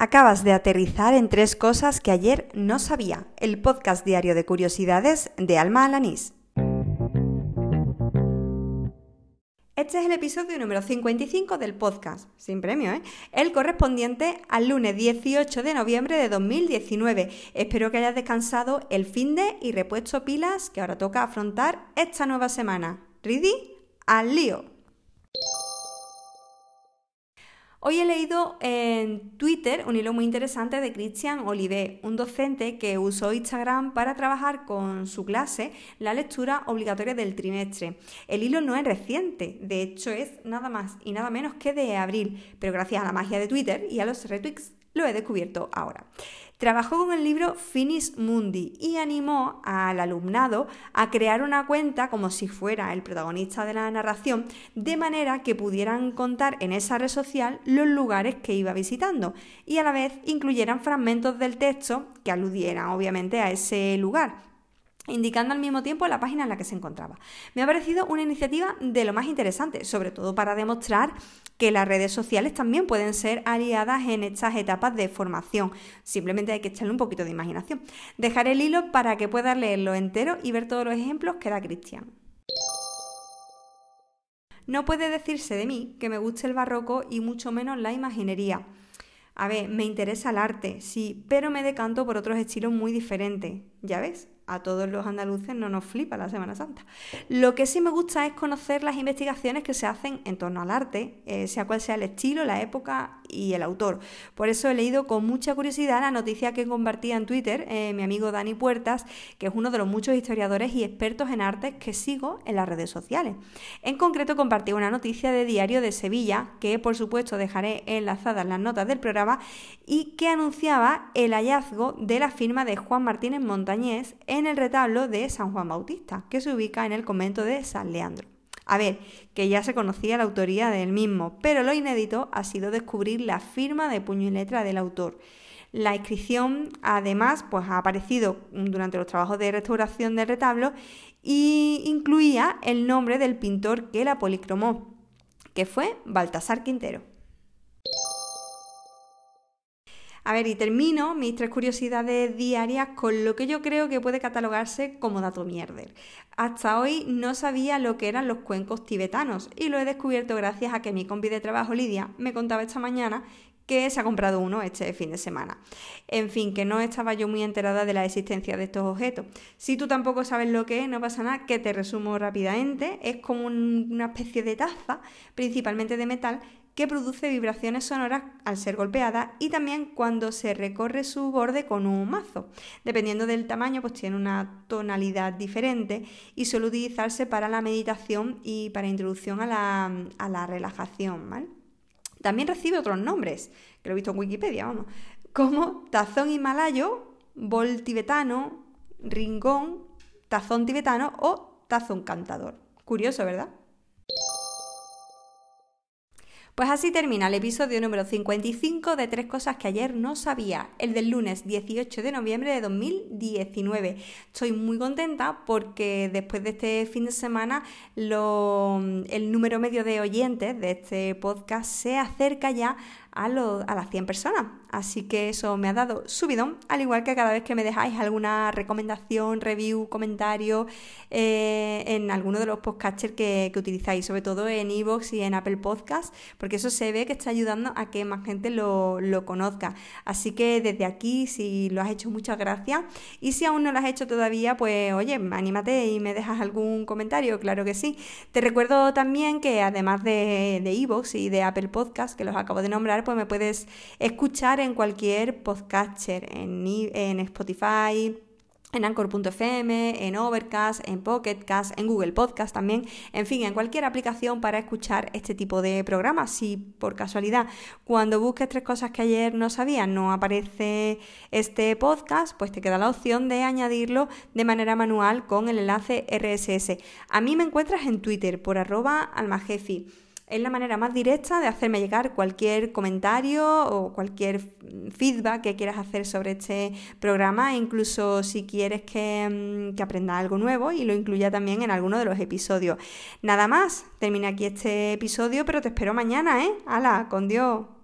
Acabas de aterrizar en tres cosas que ayer no sabía. El podcast diario de curiosidades de Alma Alanís. Este es el episodio número 55 del podcast, sin premio, ¿eh? El correspondiente al lunes 18 de noviembre de 2019. Espero que hayas descansado el fin de y repuesto pilas que ahora toca afrontar esta nueva semana. ¿Ready? ¡Al lío! Hoy he leído en Twitter un hilo muy interesante de Christian Olivet, un docente que usó Instagram para trabajar con su clase la lectura obligatoria del trimestre. El hilo no es reciente, de hecho es nada más y nada menos que de abril, pero gracias a la magia de Twitter y a los retweets lo he descubierto ahora. Trabajó con el libro Finis Mundi y animó al alumnado a crear una cuenta como si fuera el protagonista de la narración, de manera que pudieran contar en esa red social los lugares que iba visitando y a la vez incluyeran fragmentos del texto que aludieran obviamente a ese lugar indicando al mismo tiempo la página en la que se encontraba. Me ha parecido una iniciativa de lo más interesante, sobre todo para demostrar que las redes sociales también pueden ser aliadas en estas etapas de formación. Simplemente hay que echarle un poquito de imaginación. Dejaré el hilo para que puedas leerlo entero y ver todos los ejemplos que da Cristian. No puede decirse de mí que me guste el barroco y mucho menos la imaginería. A ver, me interesa el arte, sí, pero me decanto por otros estilos muy diferentes. ¿Ya ves? a todos los andaluces no nos flipa la Semana Santa. Lo que sí me gusta es conocer las investigaciones que se hacen en torno al arte, eh, sea cual sea el estilo, la época y el autor. Por eso he leído con mucha curiosidad la noticia que compartía en Twitter eh, mi amigo Dani Puertas, que es uno de los muchos historiadores y expertos en arte que sigo en las redes sociales. En concreto compartí una noticia de Diario de Sevilla, que por supuesto dejaré enlazadas las notas del programa, y que anunciaba el hallazgo de la firma de Juan Martínez En el retablo de San Juan Bautista, que se ubica en el convento de San Leandro. A ver, que ya se conocía la autoría del mismo, pero lo inédito ha sido descubrir la firma de puño y letra del autor. La inscripción, además, pues ha aparecido durante los trabajos de restauración del retablo y incluía el nombre del pintor que la policromó, que fue Baltasar Quintero. A ver, y termino mis tres curiosidades diarias con lo que yo creo que puede catalogarse como dato mierder. Hasta hoy no sabía lo que eran los cuencos tibetanos y lo he descubierto gracias a que mi compi de trabajo Lidia me contaba esta mañana que se ha comprado uno este fin de semana. En fin, que no estaba yo muy enterada de la existencia de estos objetos. Si tú tampoco sabes lo que es, no pasa nada, que te resumo rápidamente. Es como una especie de taza, principalmente de metal, que produce vibraciones sonoras al ser golpeada y también cuando se recorre su borde con un mazo. Dependiendo del tamaño, pues tiene una tonalidad diferente y suele utilizarse para la meditación y para introducción a la, relajación. También recibe otros nombres, que lo he visto en Wikipedia, vamos, como tazón himalayo, bol tibetano, ringón, tazón tibetano o tazón cantador. Curioso, ¿verdad? Pues así termina el episodio número 55 de Tres Cosas que ayer no sabía, el del lunes 18 de noviembre de 2019. Estoy muy contenta porque después de este fin de semana el número medio de oyentes de este podcast se acerca ya a, las 100 personas. Así que eso me ha dado subidón, al igual que cada vez que me dejáis alguna recomendación, review, comentario eh, en alguno de los podcasters que, utilizáis, sobre todo en iVoox y en Apple Podcasts, porque eso se ve que está ayudando a que más gente lo, conozca. Así que desde aquí, si lo has hecho, muchas gracias. Y si aún no lo has hecho todavía, pues oye, anímate y me dejas algún comentario, claro que sí. Te recuerdo también que además de iVoox y de Apple Podcasts, que los acabo de nombrar, pues me puedes escuchar en cualquier podcaster, en, en Spotify, en Anchor.fm, en Overcast, en Pocketcast, en Google Podcast también, en fin, en cualquier aplicación para escuchar este tipo de programas. Si por casualidad cuando busques tres cosas que ayer no sabías no aparece este podcast, pues te queda la opción de añadirlo de manera manual con el enlace RSS. A mí me encuentras en Twitter por arroba almajefi. Es la manera más directa de hacerme llegar cualquier comentario o cualquier feedback que quieras hacer sobre este programa, incluso si quieres que, mm, que aprenda algo nuevo y lo incluya también en alguno de los episodios. Nada más, termina aquí este episodio, pero te espero mañana, ¿eh? ¡Hala! ¡Con Dios!